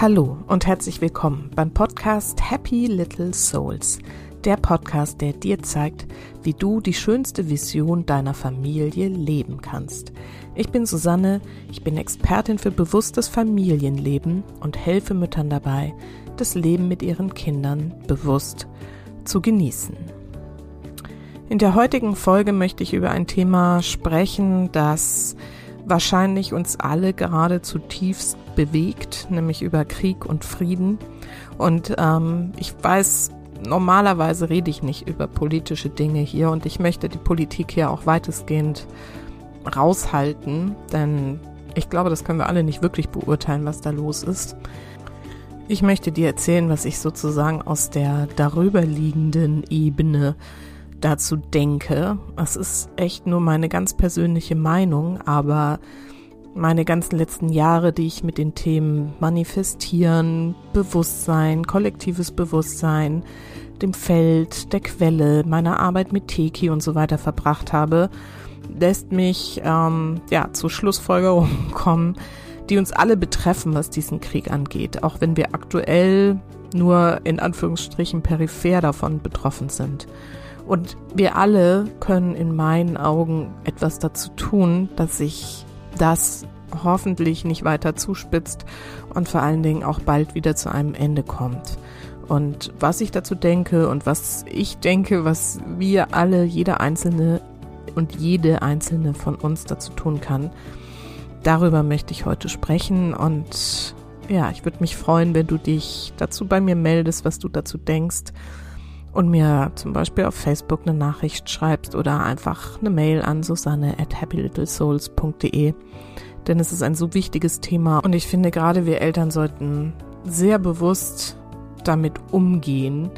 Hallo und herzlich willkommen beim Podcast Happy Little Souls, der Podcast, der dir zeigt, wie du die schönste Vision deiner Familie leben kannst. Ich bin Susanne, ich bin Expertin für bewusstes Familienleben und helfe Müttern dabei, das Leben mit ihren Kindern bewusst zu genießen. In der heutigen Folge möchte ich über ein Thema sprechen, das wahrscheinlich uns alle gerade zutiefst bewegt, nämlich über Krieg und Frieden. Und ähm, ich weiß, normalerweise rede ich nicht über politische Dinge hier und ich möchte die Politik hier auch weitestgehend raushalten, denn ich glaube, das können wir alle nicht wirklich beurteilen, was da los ist. Ich möchte dir erzählen, was ich sozusagen aus der darüberliegenden Ebene dazu denke. Es ist echt nur meine ganz persönliche Meinung, aber meine ganzen letzten Jahre, die ich mit den Themen Manifestieren, Bewusstsein, kollektives Bewusstsein, dem Feld, der Quelle, meiner Arbeit mit Teki und so weiter verbracht habe, lässt mich ähm, ja zu Schlussfolgerungen kommen, die uns alle betreffen, was diesen Krieg angeht, auch wenn wir aktuell nur in Anführungsstrichen peripher davon betroffen sind. Und wir alle können in meinen Augen etwas dazu tun, dass sich das hoffentlich nicht weiter zuspitzt und vor allen Dingen auch bald wieder zu einem Ende kommt. Und was ich dazu denke und was ich denke, was wir alle, jeder einzelne und jede einzelne von uns dazu tun kann, darüber möchte ich heute sprechen und ja, ich würde mich freuen, wenn du dich dazu bei mir meldest, was du dazu denkst und mir zum Beispiel auf Facebook eine Nachricht schreibst oder einfach eine Mail an susanne at happylittlesouls.de. Denn es ist ein so wichtiges Thema und ich finde gerade wir Eltern sollten sehr bewusst damit umgehen,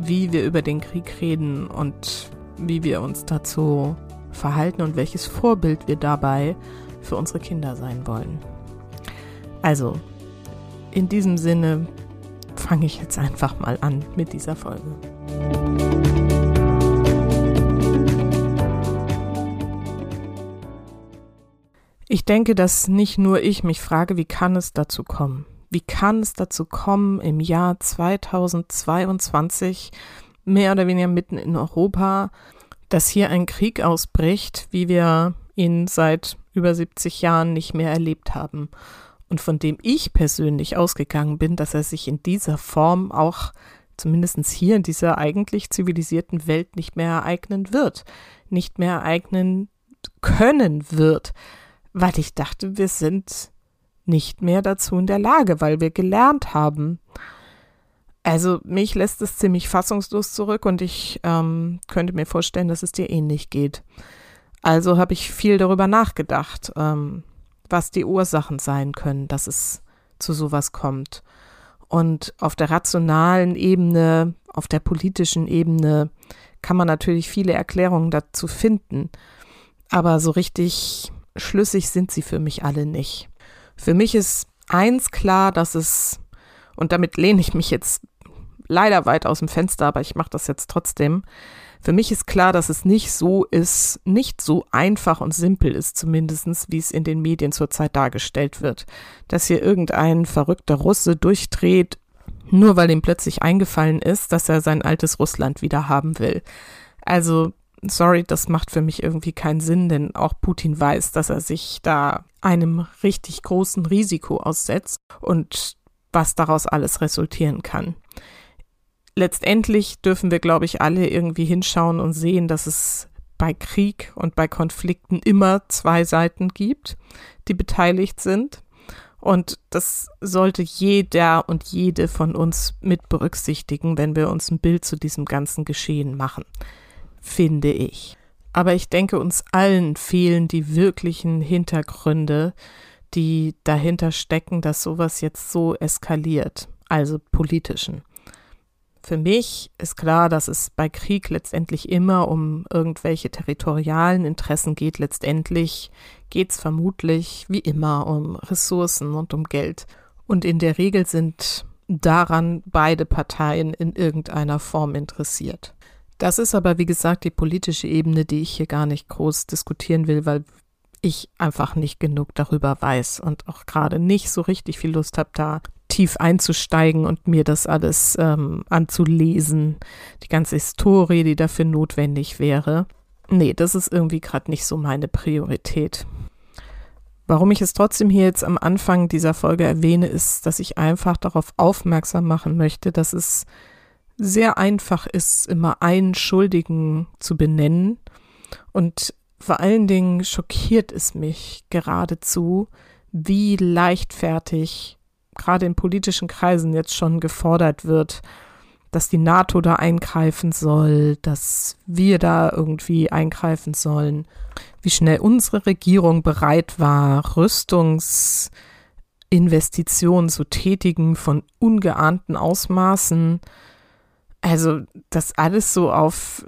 wie wir über den Krieg reden und wie wir uns dazu verhalten und welches Vorbild wir dabei für unsere Kinder sein wollen. Also, in diesem Sinne fange ich jetzt einfach mal an mit dieser Folge. Ich denke, dass nicht nur ich mich frage, wie kann es dazu kommen? Wie kann es dazu kommen, im Jahr 2022, mehr oder weniger mitten in Europa, dass hier ein Krieg ausbricht, wie wir ihn seit über 70 Jahren nicht mehr erlebt haben und von dem ich persönlich ausgegangen bin, dass er sich in dieser Form auch zumindest hier in dieser eigentlich zivilisierten Welt nicht mehr ereignen wird, nicht mehr ereignen können wird, weil ich dachte, wir sind nicht mehr dazu in der Lage, weil wir gelernt haben. Also mich lässt es ziemlich fassungslos zurück und ich ähm, könnte mir vorstellen, dass es dir ähnlich geht. Also habe ich viel darüber nachgedacht, ähm, was die Ursachen sein können, dass es zu sowas kommt. Und auf der rationalen Ebene, auf der politischen Ebene kann man natürlich viele Erklärungen dazu finden. Aber so richtig schlüssig sind sie für mich alle nicht. Für mich ist eins klar, dass es, und damit lehne ich mich jetzt leider weit aus dem Fenster, aber ich mache das jetzt trotzdem, für mich ist klar, dass es nicht so ist, nicht so einfach und simpel ist, zumindestens, wie es in den Medien zurzeit dargestellt wird. Dass hier irgendein verrückter Russe durchdreht, nur weil ihm plötzlich eingefallen ist, dass er sein altes Russland wieder haben will. Also, sorry, das macht für mich irgendwie keinen Sinn, denn auch Putin weiß, dass er sich da einem richtig großen Risiko aussetzt und was daraus alles resultieren kann letztendlich dürfen wir, glaube ich, alle irgendwie hinschauen und sehen, dass es bei Krieg und bei Konflikten immer zwei Seiten gibt, die beteiligt sind. Und das sollte jeder und jede von uns mit berücksichtigen, wenn wir uns ein Bild zu diesem ganzen Geschehen machen, finde ich. Aber ich denke, uns allen fehlen die wirklichen Hintergründe, die dahinter stecken, dass sowas jetzt so eskaliert, also politischen. Für mich ist klar, dass es bei Krieg letztendlich immer um irgendwelche territorialen Interessen geht. Letztendlich geht es vermutlich wie immer um Ressourcen und um Geld. Und in der Regel sind daran beide Parteien in irgendeiner Form interessiert. Das ist aber, wie gesagt, die politische Ebene, die ich hier gar nicht groß diskutieren will, weil ich einfach nicht genug darüber weiß und auch gerade nicht so richtig viel Lust habe, da tief einzusteigen und mir das alles ähm, anzulesen, die ganze Historie, die dafür notwendig wäre. Nee, das ist irgendwie gerade nicht so meine Priorität. Warum ich es trotzdem hier jetzt am Anfang dieser Folge erwähne, ist, dass ich einfach darauf aufmerksam machen möchte, dass es sehr einfach ist, immer einen Schuldigen zu benennen. Und vor allen Dingen schockiert es mich geradezu, wie leichtfertig gerade in politischen Kreisen jetzt schon gefordert wird, dass die NATO da eingreifen soll, dass wir da irgendwie eingreifen sollen, wie schnell unsere Regierung bereit war, Rüstungsinvestitionen zu tätigen von ungeahnten Ausmaßen. Also, dass alles so auf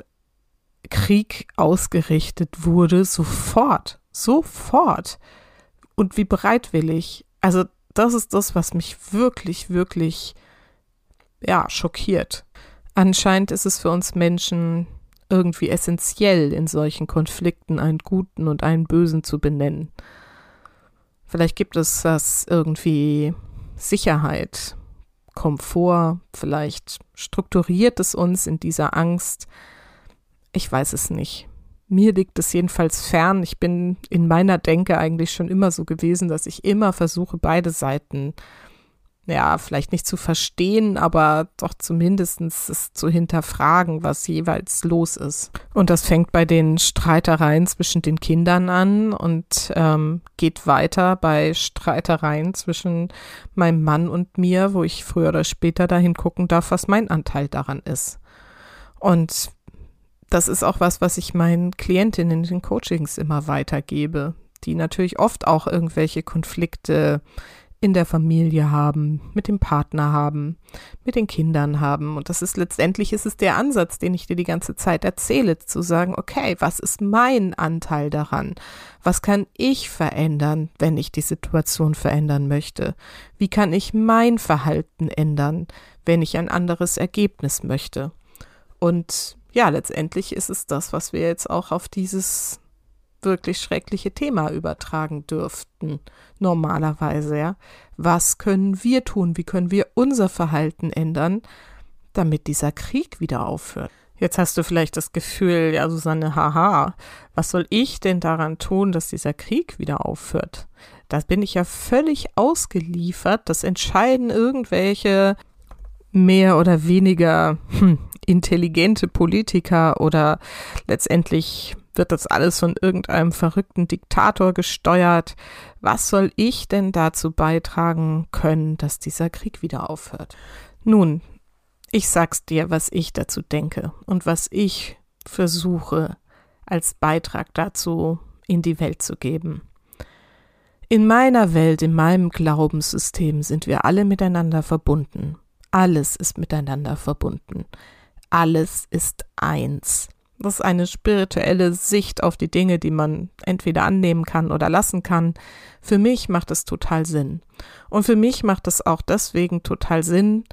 Krieg ausgerichtet wurde, sofort, sofort. Und wie bereitwillig. Also, das ist das, was mich wirklich, wirklich ja, schockiert. Anscheinend ist es für uns Menschen irgendwie essentiell, in solchen Konflikten einen Guten und einen Bösen zu benennen. Vielleicht gibt es das irgendwie Sicherheit, Komfort, vielleicht strukturiert es uns in dieser Angst. Ich weiß es nicht. Mir liegt es jedenfalls fern. Ich bin in meiner Denke eigentlich schon immer so gewesen, dass ich immer versuche, beide Seiten ja, vielleicht nicht zu verstehen, aber doch zumindest es zu hinterfragen, was jeweils los ist. Und das fängt bei den Streitereien zwischen den Kindern an und ähm, geht weiter bei Streitereien zwischen meinem Mann und mir, wo ich früher oder später dahin gucken darf, was mein Anteil daran ist. Und das ist auch was, was ich meinen Klientinnen in den Coachings immer weitergebe, die natürlich oft auch irgendwelche Konflikte in der Familie haben, mit dem Partner haben, mit den Kindern haben. Und das ist letztendlich ist es der Ansatz, den ich dir die ganze Zeit erzähle, zu sagen, okay, was ist mein Anteil daran? Was kann ich verändern, wenn ich die Situation verändern möchte? Wie kann ich mein Verhalten ändern, wenn ich ein anderes Ergebnis möchte? Und ja, letztendlich ist es das, was wir jetzt auch auf dieses wirklich schreckliche Thema übertragen dürften, normalerweise, ja. Was können wir tun? Wie können wir unser Verhalten ändern, damit dieser Krieg wieder aufhört? Jetzt hast du vielleicht das Gefühl, ja, Susanne, haha, was soll ich denn daran tun, dass dieser Krieg wieder aufhört? Da bin ich ja völlig ausgeliefert. Das entscheiden irgendwelche mehr oder weniger hm, intelligente Politiker oder letztendlich wird das alles von irgendeinem verrückten Diktator gesteuert. Was soll ich denn dazu beitragen können, dass dieser Krieg wieder aufhört? Nun, ich sag's dir, was ich dazu denke und was ich versuche als Beitrag dazu in die Welt zu geben. In meiner Welt, in meinem Glaubenssystem sind wir alle miteinander verbunden. Alles ist miteinander verbunden. Alles ist eins. Das ist eine spirituelle Sicht auf die Dinge, die man entweder annehmen kann oder lassen kann. Für mich macht es total Sinn. Und für mich macht es auch deswegen total Sinn,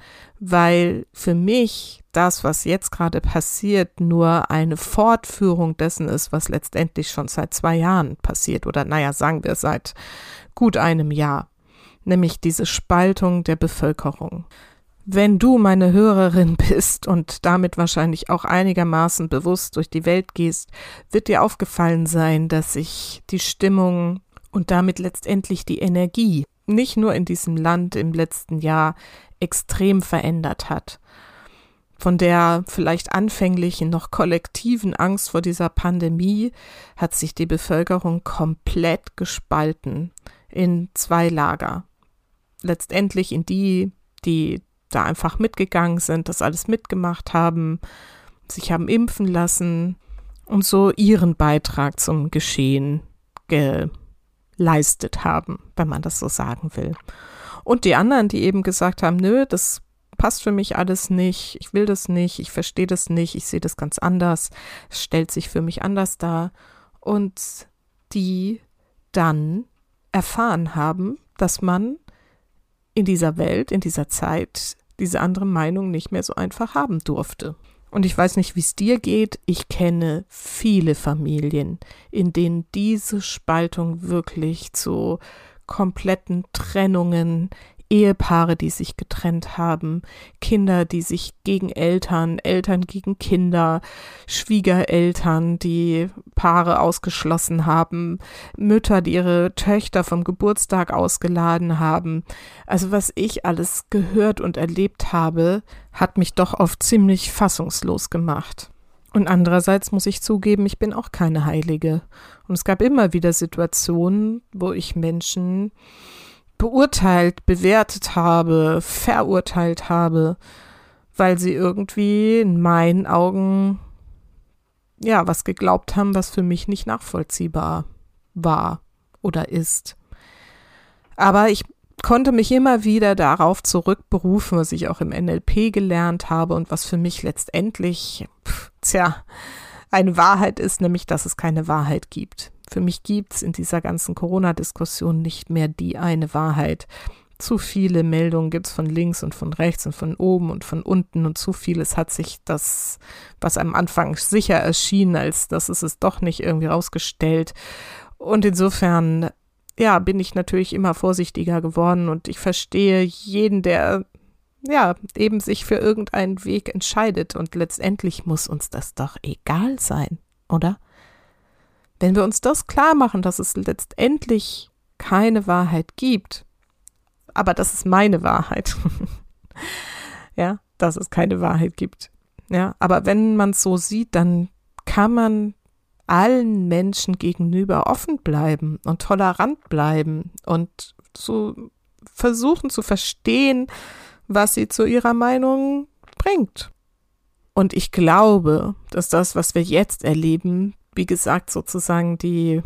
weil für mich das, was jetzt gerade passiert, nur eine Fortführung dessen ist, was letztendlich schon seit zwei Jahren passiert oder naja, sagen wir seit gut einem Jahr, nämlich diese Spaltung der Bevölkerung. Wenn du meine Hörerin bist und damit wahrscheinlich auch einigermaßen bewusst durch die Welt gehst, wird dir aufgefallen sein, dass sich die Stimmung und damit letztendlich die Energie nicht nur in diesem Land im letzten Jahr extrem verändert hat. Von der vielleicht anfänglichen noch kollektiven Angst vor dieser Pandemie hat sich die Bevölkerung komplett gespalten in zwei Lager. Letztendlich in die, die da einfach mitgegangen sind, das alles mitgemacht haben, sich haben impfen lassen und so ihren Beitrag zum Geschehen geleistet haben, wenn man das so sagen will. Und die anderen, die eben gesagt haben, nö, das passt für mich alles nicht, ich will das nicht, ich verstehe das nicht, ich sehe das ganz anders, es stellt sich für mich anders dar. Und die dann erfahren haben, dass man in dieser Welt, in dieser Zeit diese andere Meinung nicht mehr so einfach haben durfte. Und ich weiß nicht, wie es dir geht. Ich kenne viele Familien, in denen diese Spaltung wirklich zu kompletten Trennungen, Ehepaare, die sich getrennt haben, Kinder, die sich gegen Eltern, Eltern gegen Kinder, Schwiegereltern, die Paare ausgeschlossen haben, Mütter, die ihre Töchter vom Geburtstag ausgeladen haben. Also was ich alles gehört und erlebt habe, hat mich doch oft ziemlich fassungslos gemacht. Und andererseits muss ich zugeben, ich bin auch keine Heilige. Und es gab immer wieder Situationen, wo ich Menschen beurteilt, bewertet habe, verurteilt habe, weil sie irgendwie in meinen Augen ja was geglaubt haben, was für mich nicht nachvollziehbar war oder ist. Aber ich konnte mich immer wieder darauf zurückberufen, was ich auch im NLP gelernt habe und was für mich letztendlich, pff, tja, eine Wahrheit ist, nämlich, dass es keine Wahrheit gibt. Für mich gibt es in dieser ganzen Corona-Diskussion nicht mehr die eine Wahrheit. Zu viele Meldungen gibt es von links und von rechts und von oben und von unten und zu vieles hat sich das, was am Anfang sicher erschien, als dass es es doch nicht irgendwie rausgestellt. Und insofern, ja, bin ich natürlich immer vorsichtiger geworden und ich verstehe jeden, der ja, eben sich für irgendeinen Weg entscheidet und letztendlich muss uns das doch egal sein, oder? Wenn wir uns das klar machen, dass es letztendlich keine Wahrheit gibt, aber das ist meine Wahrheit. ja, dass es keine Wahrheit gibt. Ja, aber wenn man es so sieht, dann kann man allen Menschen gegenüber offen bleiben und tolerant bleiben und zu versuchen zu verstehen, was sie zu ihrer Meinung bringt. Und ich glaube, dass das, was wir jetzt erleben, wie gesagt, sozusagen die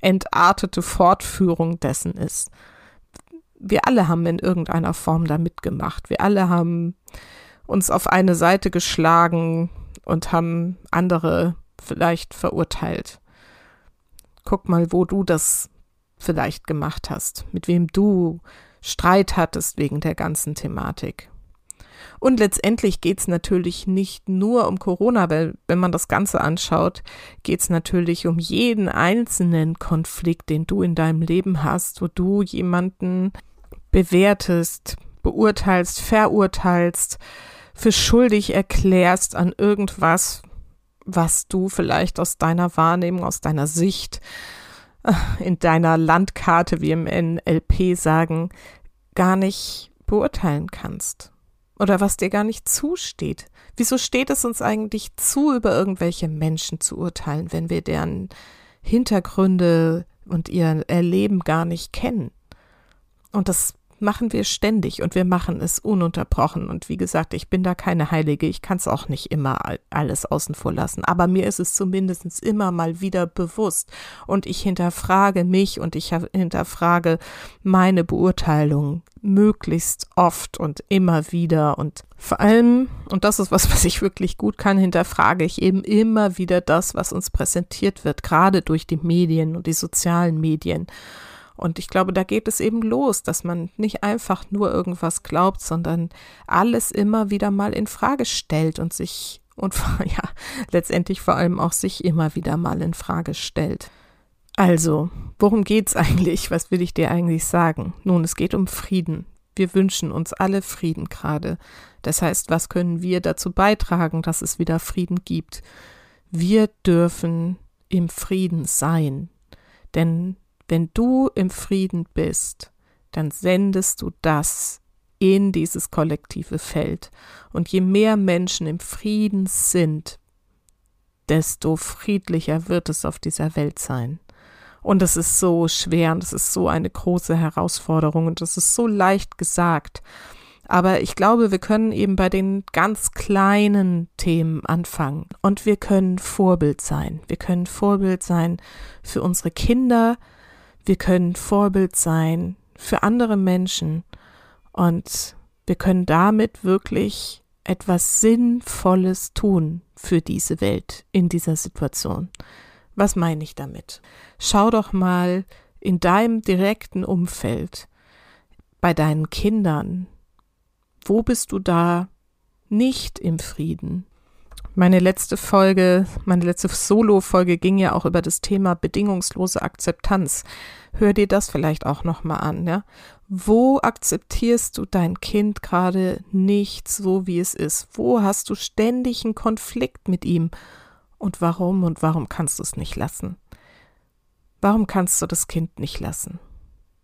entartete Fortführung dessen ist. Wir alle haben in irgendeiner Form da mitgemacht. Wir alle haben uns auf eine Seite geschlagen und haben andere vielleicht verurteilt. Guck mal, wo du das vielleicht gemacht hast, mit wem du Streit hattest wegen der ganzen Thematik. Und letztendlich geht es natürlich nicht nur um Corona, weil wenn man das Ganze anschaut, geht es natürlich um jeden einzelnen Konflikt, den du in deinem Leben hast, wo du jemanden bewertest, beurteilst, verurteilst, für schuldig erklärst an irgendwas, was du vielleicht aus deiner Wahrnehmung, aus deiner Sicht, äh, in deiner Landkarte, wie im NLP sagen, gar nicht beurteilen kannst oder was dir gar nicht zusteht. Wieso steht es uns eigentlich zu, über irgendwelche Menschen zu urteilen, wenn wir deren Hintergründe und ihr Erleben gar nicht kennen? Und das machen wir ständig und wir machen es ununterbrochen. Und wie gesagt, ich bin da keine Heilige, ich kann es auch nicht immer alles außen vor lassen. Aber mir ist es zumindest immer mal wieder bewusst. Und ich hinterfrage mich und ich hinterfrage meine Beurteilung möglichst oft und immer wieder. Und vor allem, und das ist was, was ich wirklich gut kann, hinterfrage ich eben immer wieder das, was uns präsentiert wird, gerade durch die Medien und die sozialen Medien. Und ich glaube, da geht es eben los, dass man nicht einfach nur irgendwas glaubt, sondern alles immer wieder mal in Frage stellt und sich und ja, letztendlich vor allem auch sich immer wieder mal in Frage stellt. Also, worum geht's eigentlich? Was will ich dir eigentlich sagen? Nun, es geht um Frieden. Wir wünschen uns alle Frieden gerade. Das heißt, was können wir dazu beitragen, dass es wieder Frieden gibt? Wir dürfen im Frieden sein. Denn wenn du im Frieden bist, dann sendest du das in dieses kollektive Feld. Und je mehr Menschen im Frieden sind, desto friedlicher wird es auf dieser Welt sein. Und es ist so schwer und es ist so eine große Herausforderung und es ist so leicht gesagt. Aber ich glaube, wir können eben bei den ganz kleinen Themen anfangen und wir können Vorbild sein. Wir können Vorbild sein für unsere Kinder, wir können Vorbild sein für andere Menschen und wir können damit wirklich etwas Sinnvolles tun für diese Welt in dieser Situation. Was meine ich damit? Schau doch mal in deinem direkten Umfeld, bei deinen Kindern, wo bist du da nicht im Frieden? Meine letzte Folge, meine letzte Solo-Folge ging ja auch über das Thema bedingungslose Akzeptanz. Hör dir das vielleicht auch nochmal an, ja? Wo akzeptierst du dein Kind gerade nicht so, wie es ist? Wo hast du ständig einen Konflikt mit ihm? Und warum und warum kannst du es nicht lassen? Warum kannst du das Kind nicht lassen?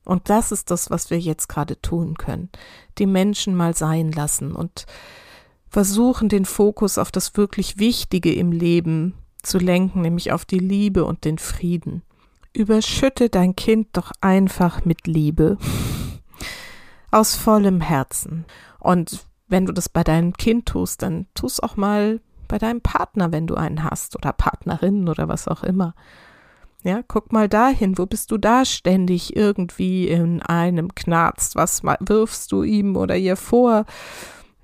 Und das ist das, was wir jetzt gerade tun können. Die Menschen mal sein lassen und versuchen, den Fokus auf das wirklich Wichtige im Leben zu lenken, nämlich auf die Liebe und den Frieden. Überschütte dein Kind doch einfach mit Liebe. Aus vollem Herzen. Und wenn du das bei deinem Kind tust, dann tust auch mal bei deinem Partner, wenn du einen hast, oder Partnerin oder was auch immer. Ja, guck mal dahin, wo bist du da ständig irgendwie in einem Knarzt? Was wirfst du ihm oder ihr vor?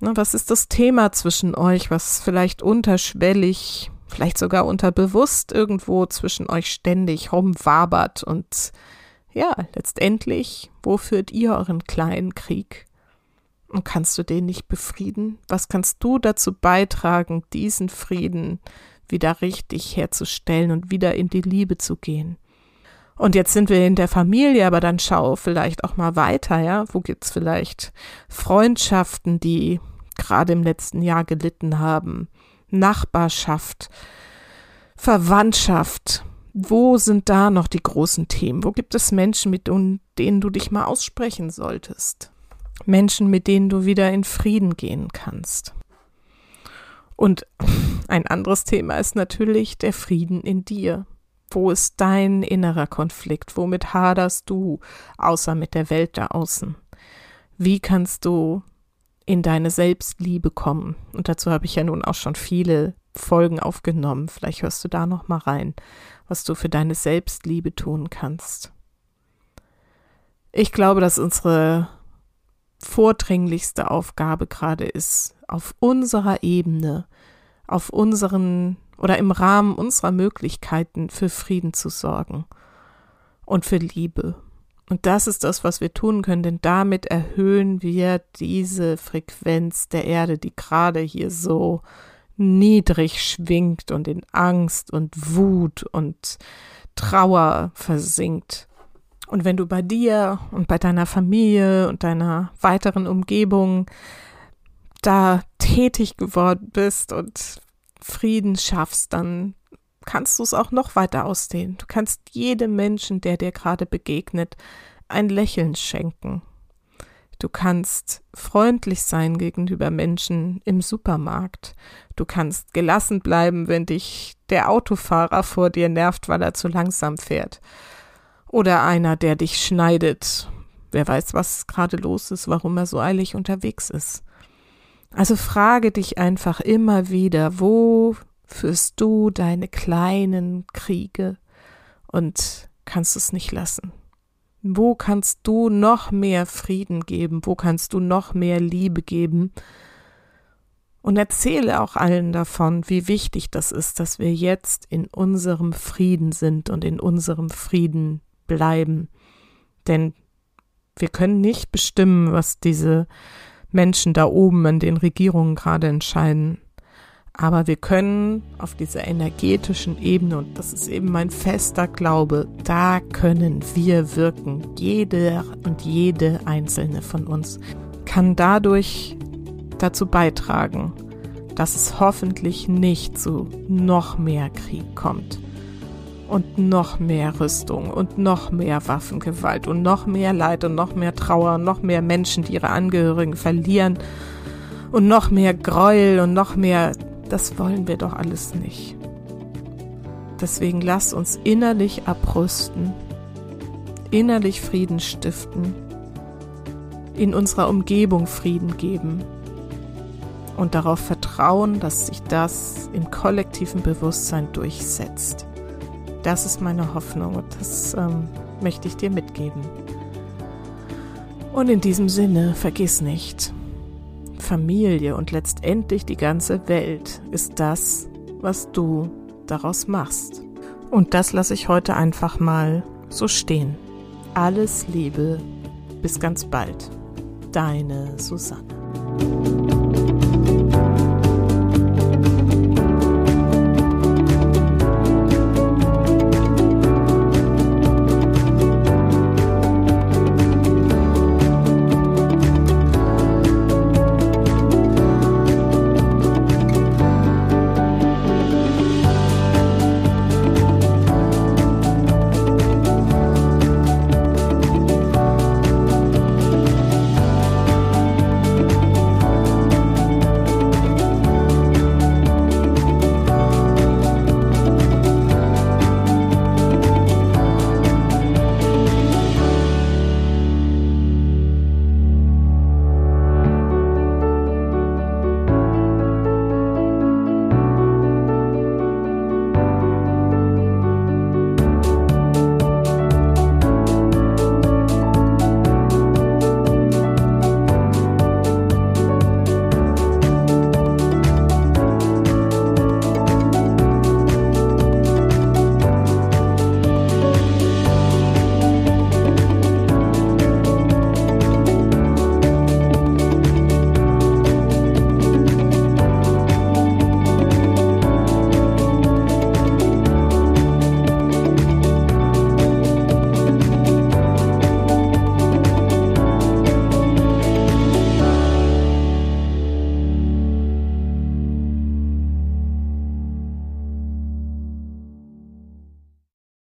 Na, was ist das Thema zwischen euch, was vielleicht unterschwellig, vielleicht sogar unterbewusst irgendwo zwischen euch ständig rumwabert und ja, letztendlich, wo führt ihr euren kleinen Krieg? Und kannst du den nicht befrieden? Was kannst du dazu beitragen, diesen Frieden wieder richtig herzustellen und wieder in die Liebe zu gehen? Und jetzt sind wir in der Familie, aber dann schau vielleicht auch mal weiter, ja. Wo gibt's vielleicht Freundschaften, die gerade im letzten Jahr gelitten haben? Nachbarschaft, Verwandtschaft. Wo sind da noch die großen Themen? Wo gibt es Menschen, mit denen du dich mal aussprechen solltest? Menschen, mit denen du wieder in Frieden gehen kannst. Und ein anderes Thema ist natürlich der Frieden in dir. Wo ist dein innerer Konflikt? Womit haderst du, außer mit der Welt da außen? Wie kannst du in deine Selbstliebe kommen? Und dazu habe ich ja nun auch schon viele Folgen aufgenommen. Vielleicht hörst du da noch mal rein, was du für deine Selbstliebe tun kannst. Ich glaube, dass unsere vordringlichste Aufgabe gerade ist, auf unserer Ebene, auf unseren oder im Rahmen unserer Möglichkeiten für Frieden zu sorgen und für Liebe. Und das ist das, was wir tun können, denn damit erhöhen wir diese Frequenz der Erde, die gerade hier so niedrig schwingt und in Angst und Wut und Trauer versinkt. Und wenn du bei dir und bei deiner Familie und deiner weiteren Umgebung da tätig geworden bist und Frieden schaffst, dann kannst du es auch noch weiter ausdehnen. Du kannst jedem Menschen, der dir gerade begegnet, ein Lächeln schenken. Du kannst freundlich sein gegenüber Menschen im Supermarkt. Du kannst gelassen bleiben, wenn dich der Autofahrer vor dir nervt, weil er zu langsam fährt. Oder einer, der dich schneidet. Wer weiß, was gerade los ist, warum er so eilig unterwegs ist. Also frage dich einfach immer wieder, wo führst du deine kleinen Kriege und kannst es nicht lassen? Wo kannst du noch mehr Frieden geben? Wo kannst du noch mehr Liebe geben? Und erzähle auch allen davon, wie wichtig das ist, dass wir jetzt in unserem Frieden sind und in unserem Frieden bleiben. Denn wir können nicht bestimmen, was diese Menschen da oben in den Regierungen gerade entscheiden. Aber wir können auf dieser energetischen Ebene, und das ist eben mein fester Glaube, da können wir wirken. Jeder und jede einzelne von uns kann dadurch dazu beitragen, dass es hoffentlich nicht zu noch mehr Krieg kommt und noch mehr Rüstung und noch mehr Waffengewalt und noch mehr Leid und noch mehr Trauer und noch mehr Menschen, die ihre Angehörigen verlieren und noch mehr Gräuel und noch mehr, das wollen wir doch alles nicht. Deswegen lasst uns innerlich abrüsten, innerlich Frieden stiften, in unserer Umgebung Frieden geben und darauf vertrauen, dass sich das im kollektiven Bewusstsein durchsetzt. Das ist meine Hoffnung und das ähm, möchte ich dir mitgeben. Und in diesem Sinne, vergiss nicht, Familie und letztendlich die ganze Welt ist das, was du daraus machst. Und das lasse ich heute einfach mal so stehen. Alles Liebe, bis ganz bald. Deine Susanne.